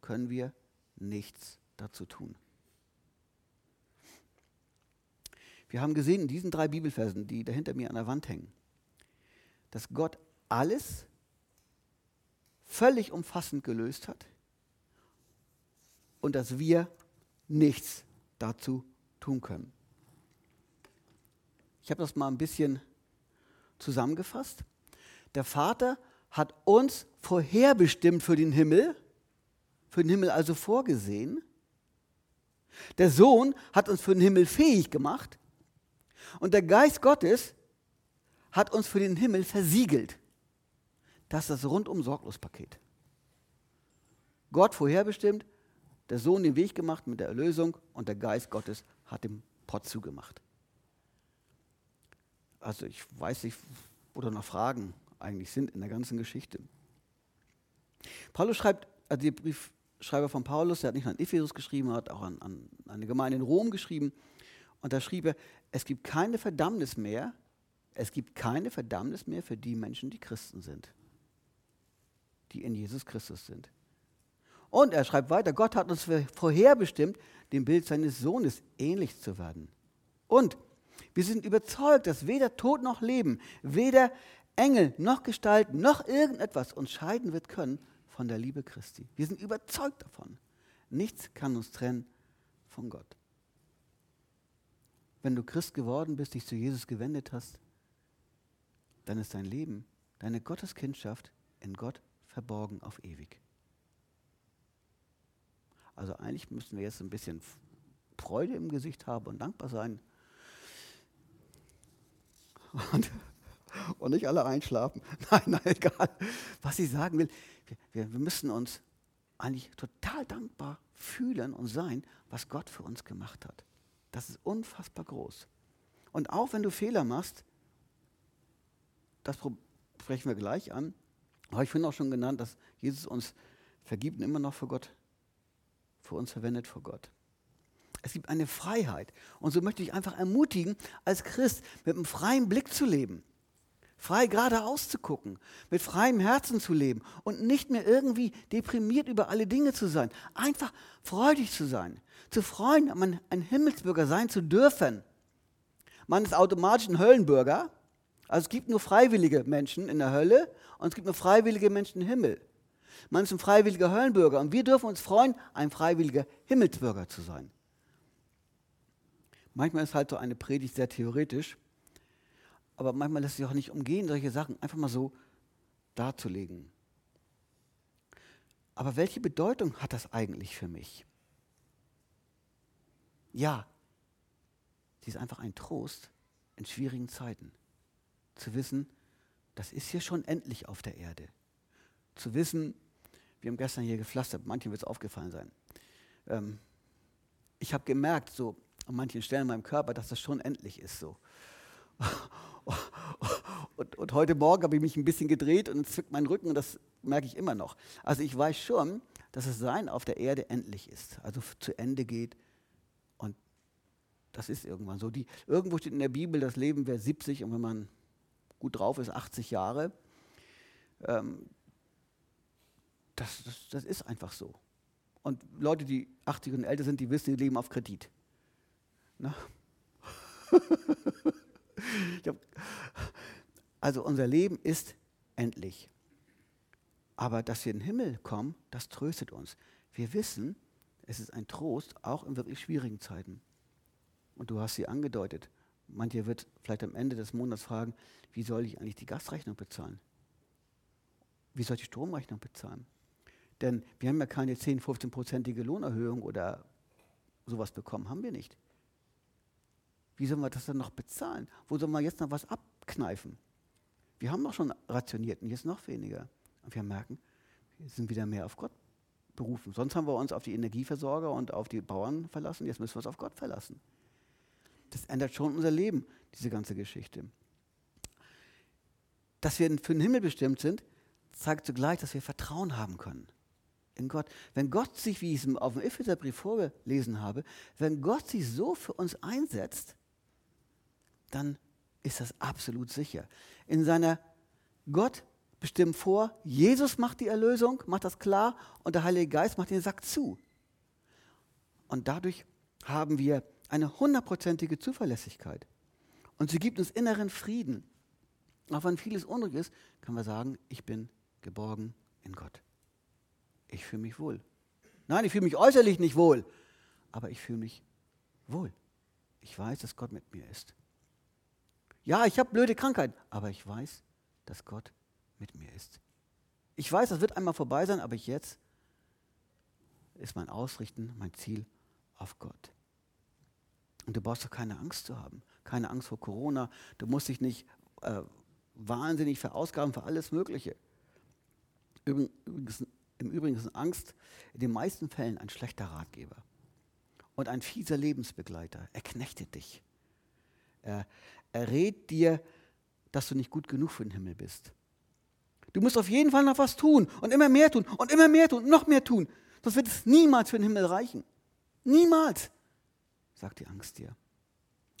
S1: können wir nichts dazu tun. Wir haben gesehen in diesen drei Bibelversen, die da hinter mir an der Wand hängen, dass Gott alles völlig umfassend gelöst hat und dass wir nichts dazu tun können. Ich habe das mal ein bisschen zusammengefasst. Der Vater hat uns vorherbestimmt für den Himmel, für den Himmel also vorgesehen. Der Sohn hat uns für den Himmel fähig gemacht. Und der Geist Gottes hat uns für den Himmel versiegelt. Das ist das rundum sorglos Paket. Gott vorherbestimmt, der Sohn den Weg gemacht mit der Erlösung und der Geist Gottes hat den Pott zugemacht. Also ich weiß nicht, wo da noch Fragen eigentlich sind in der ganzen Geschichte. Paulus schreibt, also der Brief Schreiber von Paulus, der hat nicht nur an Ephesus geschrieben, hat auch an, an eine Gemeinde in Rom geschrieben. Und da schrieb er, es gibt keine Verdammnis mehr, es gibt keine Verdammnis mehr für die Menschen, die Christen sind, die in Jesus Christus sind. Und er schreibt weiter, Gott hat uns vorherbestimmt, dem Bild seines Sohnes ähnlich zu werden. Und wir sind überzeugt, dass weder Tod noch Leben, weder Engel noch Gestalt noch irgendetwas uns scheiden wird können von der Liebe Christi. Wir sind überzeugt davon. Nichts kann uns trennen von Gott. Wenn du Christ geworden bist, dich zu Jesus gewendet hast, dann ist dein Leben, deine Gotteskindschaft in Gott verborgen auf ewig. Also eigentlich müssen wir jetzt ein bisschen Freude im Gesicht haben und dankbar sein. Und und nicht alle einschlafen. Nein, nein, egal. Was ich sagen will, wir, wir müssen uns eigentlich total dankbar fühlen und sein, was Gott für uns gemacht hat. Das ist unfassbar groß. Und auch wenn du Fehler machst, das sprechen wir gleich an, aber ich finde auch schon genannt, dass Jesus uns vergibt und immer noch für Gott, für uns verwendet vor Gott. Es gibt eine Freiheit. Und so möchte ich einfach ermutigen, als Christ mit einem freien Blick zu leben frei geradeaus zu gucken, mit freiem Herzen zu leben und nicht mehr irgendwie deprimiert über alle Dinge zu sein. Einfach freudig zu sein, zu freuen, man ein Himmelsbürger sein zu dürfen. Man ist automatisch ein Höllenbürger. Also es gibt nur freiwillige Menschen in der Hölle und es gibt nur freiwillige Menschen im Himmel. Man ist ein freiwilliger Höllenbürger und wir dürfen uns freuen, ein freiwilliger Himmelsbürger zu sein. Manchmal ist halt so eine Predigt sehr theoretisch aber manchmal lässt sich auch nicht umgehen, solche Sachen einfach mal so darzulegen. Aber welche Bedeutung hat das eigentlich für mich? Ja, sie ist einfach ein Trost in schwierigen Zeiten. Zu wissen, das ist hier schon endlich auf der Erde. Zu wissen, wir haben gestern hier gepflastert, manchen wird es aufgefallen sein. Ähm, ich habe gemerkt, so an manchen Stellen in meinem Körper, dass das schon endlich ist so. Und, und heute Morgen habe ich mich ein bisschen gedreht und zwickt mein Rücken und das merke ich immer noch. Also ich weiß schon, dass das Sein auf der Erde endlich ist, also zu Ende geht. Und das ist irgendwann so. Die, irgendwo steht in der Bibel, das Leben wäre 70 und wenn man gut drauf ist, 80 Jahre. Ähm, das, das, das ist einfach so. Und Leute, die 80 und älter sind, die wissen, die leben auf Kredit. Ne? hab, also unser Leben ist endlich. Aber dass wir in den Himmel kommen, das tröstet uns. Wir wissen, es ist ein Trost, auch in wirklich schwierigen Zeiten. Und du hast sie angedeutet. Manche wird vielleicht am Ende des Monats fragen, wie soll ich eigentlich die Gasrechnung bezahlen? Wie soll ich die Stromrechnung bezahlen? Denn wir haben ja keine 10, 15-prozentige Lohnerhöhung oder sowas bekommen, haben wir nicht. Wie sollen wir das dann noch bezahlen? Wo sollen wir jetzt noch was abkneifen? Wir haben doch schon rationiert und jetzt noch weniger. Und wir merken, wir sind wieder mehr auf Gott berufen. Sonst haben wir uns auf die Energieversorger und auf die Bauern verlassen, jetzt müssen wir uns auf Gott verlassen. Das ändert schon unser Leben, diese ganze Geschichte. Dass wir für den Himmel bestimmt sind, zeigt zugleich, dass wir Vertrauen haben können in Gott. Wenn Gott sich, wie ich es auf dem Epheserbrief vorgelesen habe, wenn Gott sich so für uns einsetzt, dann ist das absolut sicher. In seiner Gott bestimmt vor, Jesus macht die Erlösung, macht das klar und der Heilige Geist macht den Sack zu. Und dadurch haben wir eine hundertprozentige Zuverlässigkeit. Und sie gibt uns inneren Frieden. Auch wenn vieles unruhig ist, können wir sagen, ich bin geborgen in Gott. Ich fühle mich wohl. Nein, ich fühle mich äußerlich nicht wohl, aber ich fühle mich wohl. Ich weiß, dass Gott mit mir ist. Ja, ich habe blöde Krankheiten, aber ich weiß, dass Gott mit mir ist. Ich weiß, das wird einmal vorbei sein, aber jetzt ist mein Ausrichten, mein Ziel auf Gott. Und du brauchst doch keine Angst zu haben, keine Angst vor Corona. Du musst dich nicht äh, wahnsinnig verausgaben für alles Mögliche. Übrigens, Im Übrigen ist Angst in den meisten Fällen ein schlechter Ratgeber und ein fieser Lebensbegleiter. Er knechtet dich. Er, er rät dir, dass du nicht gut genug für den Himmel bist. Du musst auf jeden Fall noch was tun und immer mehr tun und immer mehr tun und noch mehr tun. Sonst wird es niemals für den Himmel reichen. Niemals, sagt die Angst dir.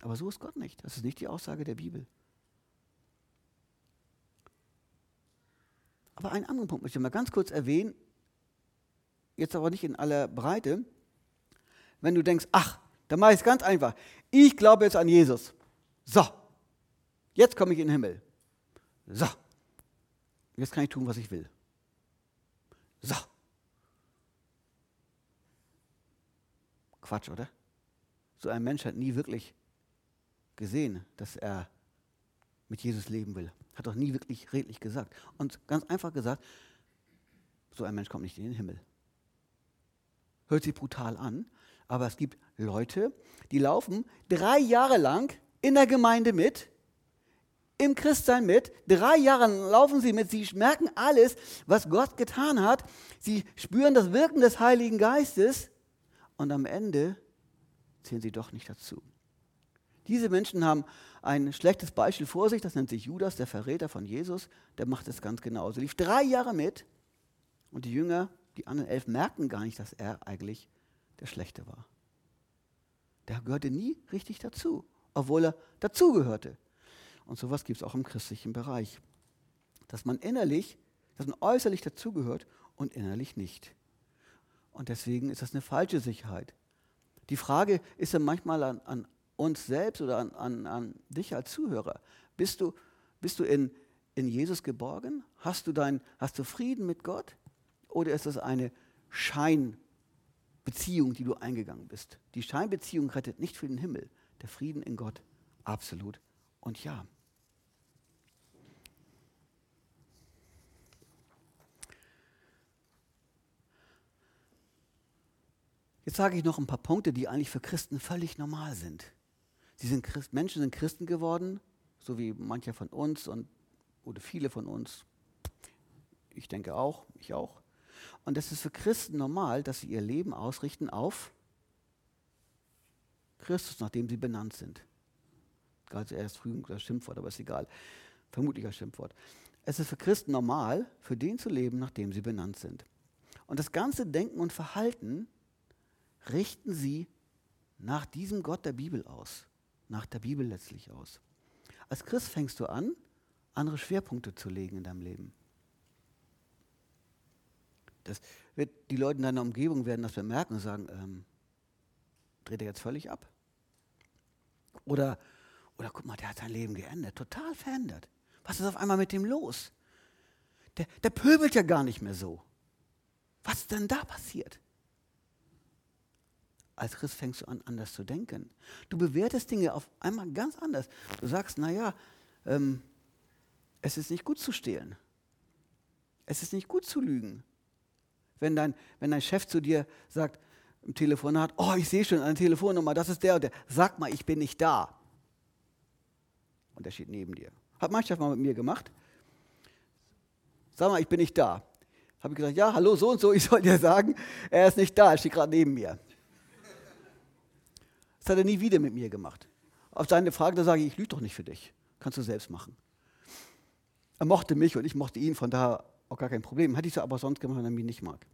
S1: Aber so ist Gott nicht. Das ist nicht die Aussage der Bibel. Aber einen anderen Punkt möchte ich mal ganz kurz erwähnen, jetzt aber nicht in aller Breite. Wenn du denkst, ach, dann mache ich es ganz einfach. Ich glaube jetzt an Jesus. So, jetzt komme ich in den Himmel. So, jetzt kann ich tun, was ich will. So. Quatsch, oder? So ein Mensch hat nie wirklich gesehen, dass er mit Jesus leben will. Hat doch nie wirklich redlich gesagt. Und ganz einfach gesagt, so ein Mensch kommt nicht in den Himmel. Hört sich brutal an, aber es gibt Leute, die laufen drei Jahre lang in der Gemeinde mit, im Christsein mit. Drei Jahre laufen sie mit. Sie merken alles, was Gott getan hat. Sie spüren das Wirken des Heiligen Geistes. Und am Ende zählen sie doch nicht dazu. Diese Menschen haben ein schlechtes Beispiel vor sich, das nennt sich Judas, der Verräter von Jesus, der macht es ganz genauso. Lief drei Jahre mit und die Jünger, die anderen elf, merkten gar nicht, dass er eigentlich der Schlechte war. Der gehörte nie richtig dazu, obwohl er dazugehörte. Und sowas gibt es auch im christlichen Bereich. Dass man innerlich, dass man äußerlich dazugehört und innerlich nicht. Und deswegen ist das eine falsche Sicherheit. Die Frage ist ja manchmal an, an uns selbst oder an, an, an dich als Zuhörer. Bist du, bist du in, in Jesus geborgen? Hast du, dein, hast du Frieden mit Gott? Oder ist das eine Scheinbeziehung, die du eingegangen bist? Die Scheinbeziehung rettet nicht für den Himmel. Der Frieden in Gott, absolut und ja. Jetzt sage ich noch ein paar Punkte, die eigentlich für Christen völlig normal sind. Sie sind Christ, Menschen sind Christen geworden, so wie mancher von uns und oder viele von uns. Ich denke auch, ich auch. Und es ist für Christen normal, dass sie ihr Leben ausrichten auf Christus, nachdem sie benannt sind. Also erst früh das Schimpfwort, aber ist egal. Vermutlich ein Schimpfwort. Es ist für Christen normal, für den zu leben, nachdem sie benannt sind. Und das ganze Denken und Verhalten richten sie nach diesem Gott der Bibel aus, nach der Bibel letztlich aus. Als Christ fängst du an, andere Schwerpunkte zu legen in deinem Leben. Das wird, die Leute in deiner Umgebung werden das bemerken und sagen, ähm, dreht er jetzt völlig ab? Oder, oder guck mal, der hat sein Leben geändert, total verändert. Was ist auf einmal mit dem los? Der, der pöbelt ja gar nicht mehr so. Was ist denn da passiert? Als Christ fängst du an, anders zu denken. Du bewertest Dinge auf einmal ganz anders. Du sagst, naja, ähm, es ist nicht gut zu stehlen. Es ist nicht gut zu lügen. Wenn dein, wenn dein Chef zu dir sagt, im Telefonat, oh, ich sehe schon eine Telefonnummer, das ist der und der. Sag mal, ich bin nicht da. Und der steht neben dir. Hat Chef mal mit mir gemacht. Sag mal, ich bin nicht da. Habe ich gesagt, ja, hallo, so und so, ich soll dir sagen, er ist nicht da, er steht gerade neben mir. Das hat er nie wieder mit mir gemacht. Auf seine Frage, da sage ich, ich lüge doch nicht für dich. Kannst du selbst machen. Er mochte mich und ich mochte ihn, von daher auch gar kein Problem. Hätte ich so aber sonst gemacht, wenn er mich nicht mag.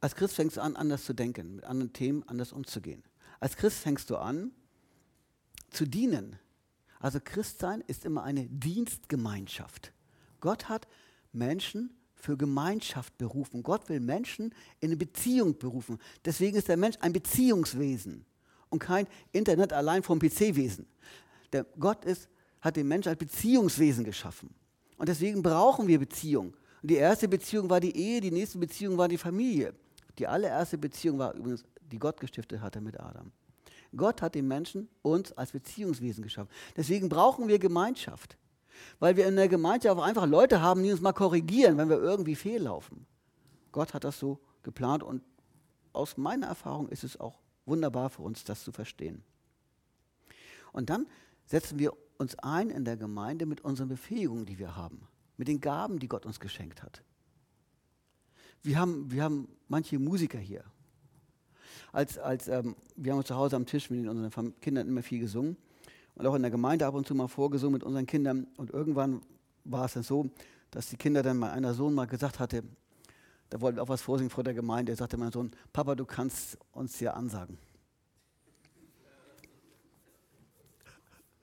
S1: Als Christ fängst du an, anders zu denken, mit anderen Themen anders umzugehen. Als Christ fängst du an, zu dienen. Also Christsein ist immer eine Dienstgemeinschaft. Gott hat Menschen für Gemeinschaft berufen. Gott will Menschen in eine Beziehung berufen. Deswegen ist der Mensch ein Beziehungswesen und kein Internet allein vom PC-Wesen. Der Gott ist, hat den Menschen als Beziehungswesen geschaffen. Und deswegen brauchen wir Beziehung. Und die erste Beziehung war die Ehe, die nächste Beziehung war die Familie. Die allererste Beziehung war übrigens, die Gott gestiftet hatte mit Adam. Gott hat den Menschen uns als Beziehungswesen geschaffen. Deswegen brauchen wir Gemeinschaft weil wir in der Gemeinde auch einfach Leute haben, die uns mal korrigieren, wenn wir irgendwie fehllaufen. Gott hat das so geplant und aus meiner Erfahrung ist es auch wunderbar für uns, das zu verstehen. Und dann setzen wir uns ein in der Gemeinde mit unseren Befähigungen, die wir haben, mit den Gaben, die Gott uns geschenkt hat. Wir haben, wir haben manche Musiker hier. Als, als, ähm, wir haben zu Hause am Tisch mit unseren Kindern immer viel gesungen und auch in der Gemeinde ab und zu mal vorgesungen mit unseren Kindern. Und irgendwann war es dann so, dass die Kinder dann mal einer Sohn mal gesagt hatte, da wollten wir auch was vorsingen vor der Gemeinde. Er sagte mein Sohn, Papa, du kannst uns hier ansagen.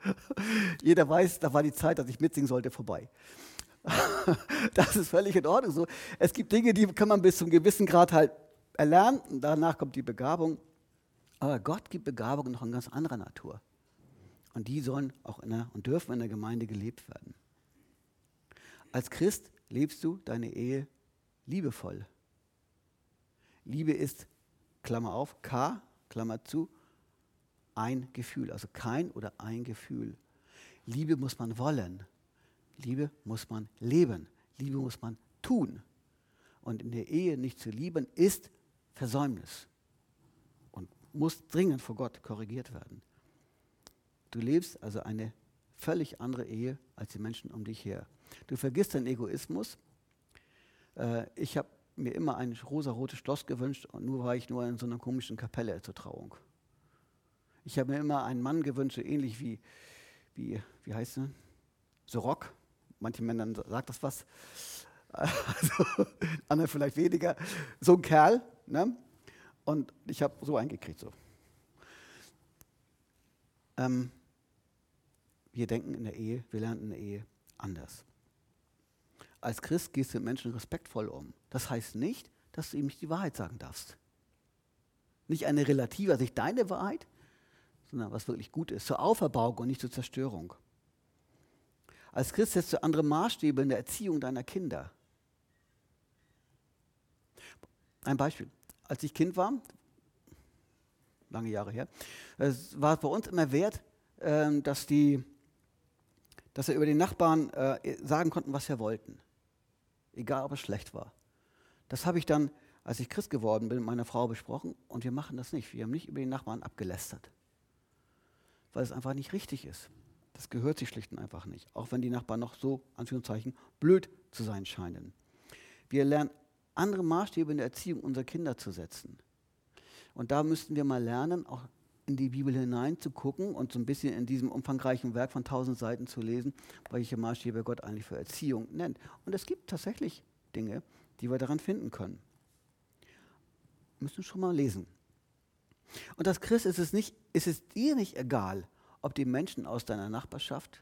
S1: Jeder weiß, da war die Zeit, dass ich mitsingen sollte, vorbei. das ist völlig in Ordnung so. Es gibt Dinge, die kann man bis zum gewissen Grad halt erlernen. Danach kommt die Begabung. Aber Gott gibt Begabungen noch in ganz anderer Natur. Und die sollen auch in der, und dürfen in der Gemeinde gelebt werden. Als Christ lebst du deine Ehe liebevoll. Liebe ist, Klammer auf, K, Klammer zu, ein Gefühl, also kein oder ein Gefühl. Liebe muss man wollen. Liebe muss man leben. Liebe muss man tun. Und in der Ehe nicht zu lieben ist Versäumnis und muss dringend vor Gott korrigiert werden. Du lebst also eine völlig andere Ehe als die Menschen um dich her. Du vergisst deinen Egoismus. Äh, ich habe mir immer ein rosa-rotes Schloss gewünscht und nur war ich nur in so einer komischen Kapelle zur Trauung. Ich habe mir immer einen Mann gewünscht, so ähnlich wie, wie, wie heißt er? Sorok. Manche Männern sagt das was. Also, andere vielleicht weniger. So ein Kerl. Ne? Und ich habe so eingekriegt. So. Ähm, wir denken in der Ehe, wir lernen in der Ehe anders. Als Christ gehst du mit Menschen respektvoll um. Das heißt nicht, dass du ihm nicht die Wahrheit sagen darfst. Nicht eine relative, also nicht deine Wahrheit, sondern was wirklich gut ist, zur Auferbauung und nicht zur Zerstörung. Als Christ setzt du andere Maßstäbe in der Erziehung deiner Kinder. Ein Beispiel. Als ich Kind war, lange Jahre her, es war bei uns immer wert, ähm, dass, die, dass wir über den Nachbarn äh, sagen konnten, was wir wollten. Egal, ob es schlecht war. Das habe ich dann, als ich Christ geworden bin, mit meiner Frau besprochen und wir machen das nicht. Wir haben nicht über den Nachbarn abgelästert weil es einfach nicht richtig ist. Das gehört sich schlicht und einfach nicht, auch wenn die Nachbarn noch so, Anführungszeichen, blöd zu sein scheinen. Wir lernen andere Maßstäbe in der Erziehung unserer Kinder zu setzen. Und da müssten wir mal lernen, auch in die Bibel hinein zu gucken und so ein bisschen in diesem umfangreichen Werk von tausend Seiten zu lesen, welche Maßstäbe Gott eigentlich für Erziehung nennt. Und es gibt tatsächlich Dinge, die wir daran finden können. Wir müssen schon mal lesen. Und als Christ ist es, nicht, ist es dir nicht egal, ob die Menschen aus deiner Nachbarschaft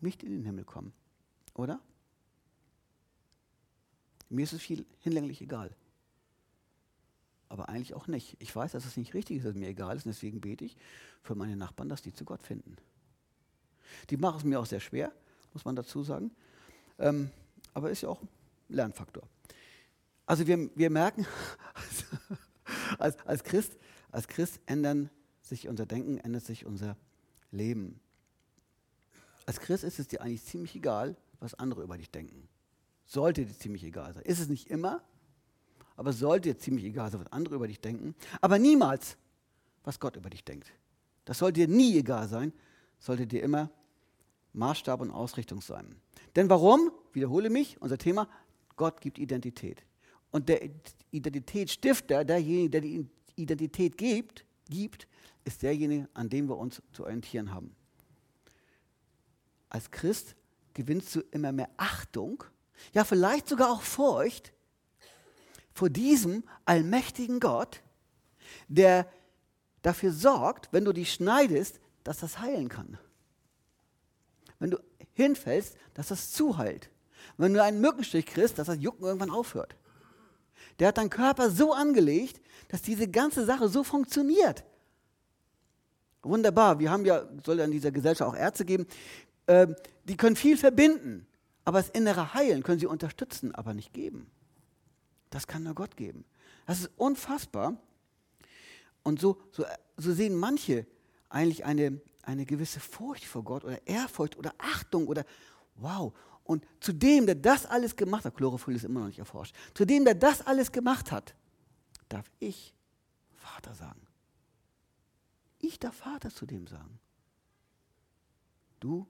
S1: nicht in den Himmel kommen, oder? Mir ist es viel hinlänglich egal. Aber eigentlich auch nicht. Ich weiß, dass es nicht richtig ist, dass es mir egal ist, und deswegen bete ich für meine Nachbarn, dass die zu Gott finden. Die machen es mir auch sehr schwer, muss man dazu sagen. Ähm, aber ist ja auch ein Lernfaktor. Also wir, wir merken, als, als, Christ, als Christ ändern sich unser Denken, ändert sich unser Leben. Als Christ ist es dir eigentlich ziemlich egal, was andere über dich denken. Sollte dir ziemlich egal sein. Ist es nicht immer, aber sollte dir ziemlich egal sein, was andere über dich denken. Aber niemals, was Gott über dich denkt. Das sollte dir nie egal sein, sollte dir immer Maßstab und Ausrichtung sein. Denn warum? Wiederhole mich, unser Thema, Gott gibt Identität. Und der Identitätsstifter, derjenige, der die Identität gibt, gibt, ist derjenige, an dem wir uns zu orientieren haben. Als Christ gewinnst du immer mehr Achtung, ja vielleicht sogar auch Furcht vor diesem allmächtigen Gott, der dafür sorgt, wenn du dich schneidest, dass das heilen kann. Wenn du hinfällst, dass das zuheilt. Wenn du einen Mückenstich kriegst, dass das Jucken irgendwann aufhört. Der hat deinen Körper so angelegt, dass diese ganze Sache so funktioniert. Wunderbar. Wir haben ja, soll ja in dieser Gesellschaft auch Ärzte geben, äh, die können viel verbinden. Aber das innere Heilen können sie unterstützen, aber nicht geben. Das kann nur Gott geben. Das ist unfassbar. Und so, so, so sehen manche eigentlich eine, eine gewisse Furcht vor Gott oder Ehrfurcht oder Achtung oder wow. Und zu dem, der das alles gemacht hat, Chlorophyll ist immer noch nicht erforscht, zu dem, der das alles gemacht hat, darf ich Vater sagen. Ich darf Vater zu dem sagen. Du,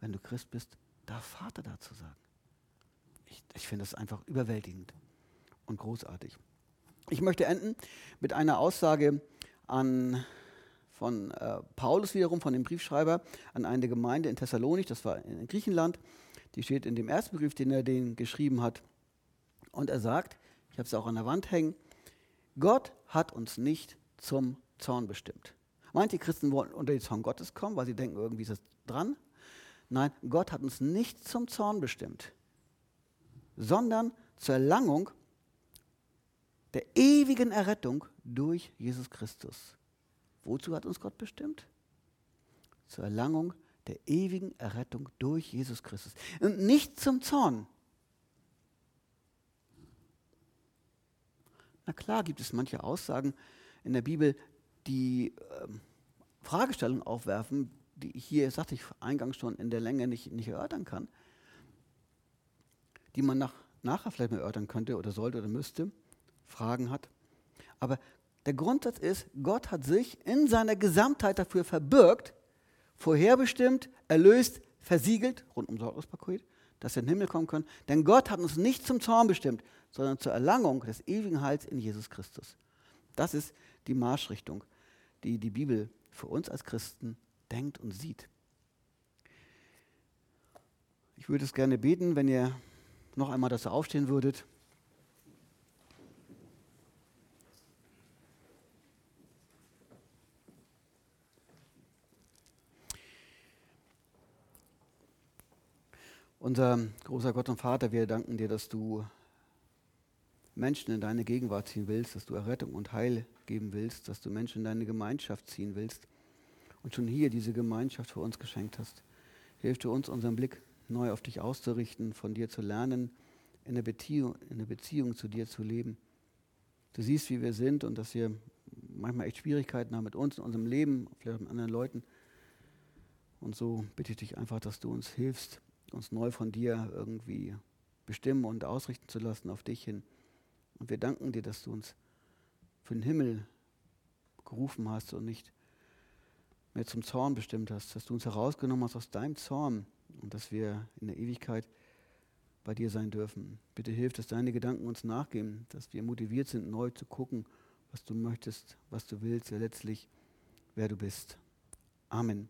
S1: wenn du Christ bist, darf Vater dazu sagen. Ich, ich finde das einfach überwältigend und großartig. Ich möchte enden mit einer Aussage an, von äh, Paulus wiederum, von dem Briefschreiber, an eine Gemeinde in Thessalonik, das war in Griechenland. Die steht in dem ersten Brief, den er denen geschrieben hat. Und er sagt, ich habe es auch an der Wand hängen, Gott hat uns nicht zum Zorn bestimmt. Meint die Christen wollen unter den Zorn Gottes kommen, weil sie denken, irgendwie ist das dran? Nein, Gott hat uns nicht zum Zorn bestimmt, sondern zur Erlangung der ewigen Errettung durch Jesus Christus. Wozu hat uns Gott bestimmt? Zur Erlangung der ewigen Errettung durch Jesus Christus. Und nicht zum Zorn. Na klar gibt es manche Aussagen in der Bibel, die ähm, Fragestellungen aufwerfen, die ich hier, sagte ich eingangs schon, in der Länge nicht, nicht erörtern kann, die man nach, nachher vielleicht mal erörtern könnte oder sollte oder müsste, Fragen hat. Aber der Grundsatz ist, Gott hat sich in seiner Gesamtheit dafür verbürgt, vorherbestimmt, erlöst, versiegelt, rund um Sorglospaket, dass wir in den Himmel kommen können. Denn Gott hat uns nicht zum Zorn bestimmt, sondern zur Erlangung des ewigen Heils in Jesus Christus. Das ist die Marschrichtung, die die Bibel für uns als Christen denkt und sieht. Ich würde es gerne beten, wenn ihr noch einmal dazu aufstehen würdet. Unser großer Gott und Vater, wir danken dir, dass du Menschen in deine Gegenwart ziehen willst, dass du Errettung und Heil geben willst, dass du Menschen in deine Gemeinschaft ziehen willst und schon hier diese Gemeinschaft für uns geschenkt hast. Hilf du uns, unseren Blick neu auf dich auszurichten, von dir zu lernen, in der Beziehung, in der Beziehung zu dir zu leben. Du siehst, wie wir sind und dass wir manchmal echt Schwierigkeiten haben mit uns, in unserem Leben, vielleicht mit anderen Leuten. Und so bitte ich dich einfach, dass du uns hilfst, uns neu von dir irgendwie bestimmen und ausrichten zu lassen auf dich hin. Und wir danken dir, dass du uns für den Himmel gerufen hast und nicht mehr zum Zorn bestimmt hast, dass du uns herausgenommen hast aus deinem Zorn und dass wir in der Ewigkeit bei dir sein dürfen. Bitte hilf, dass deine Gedanken uns nachgeben, dass wir motiviert sind, neu zu gucken, was du möchtest, was du willst, ja letztlich, wer du bist. Amen.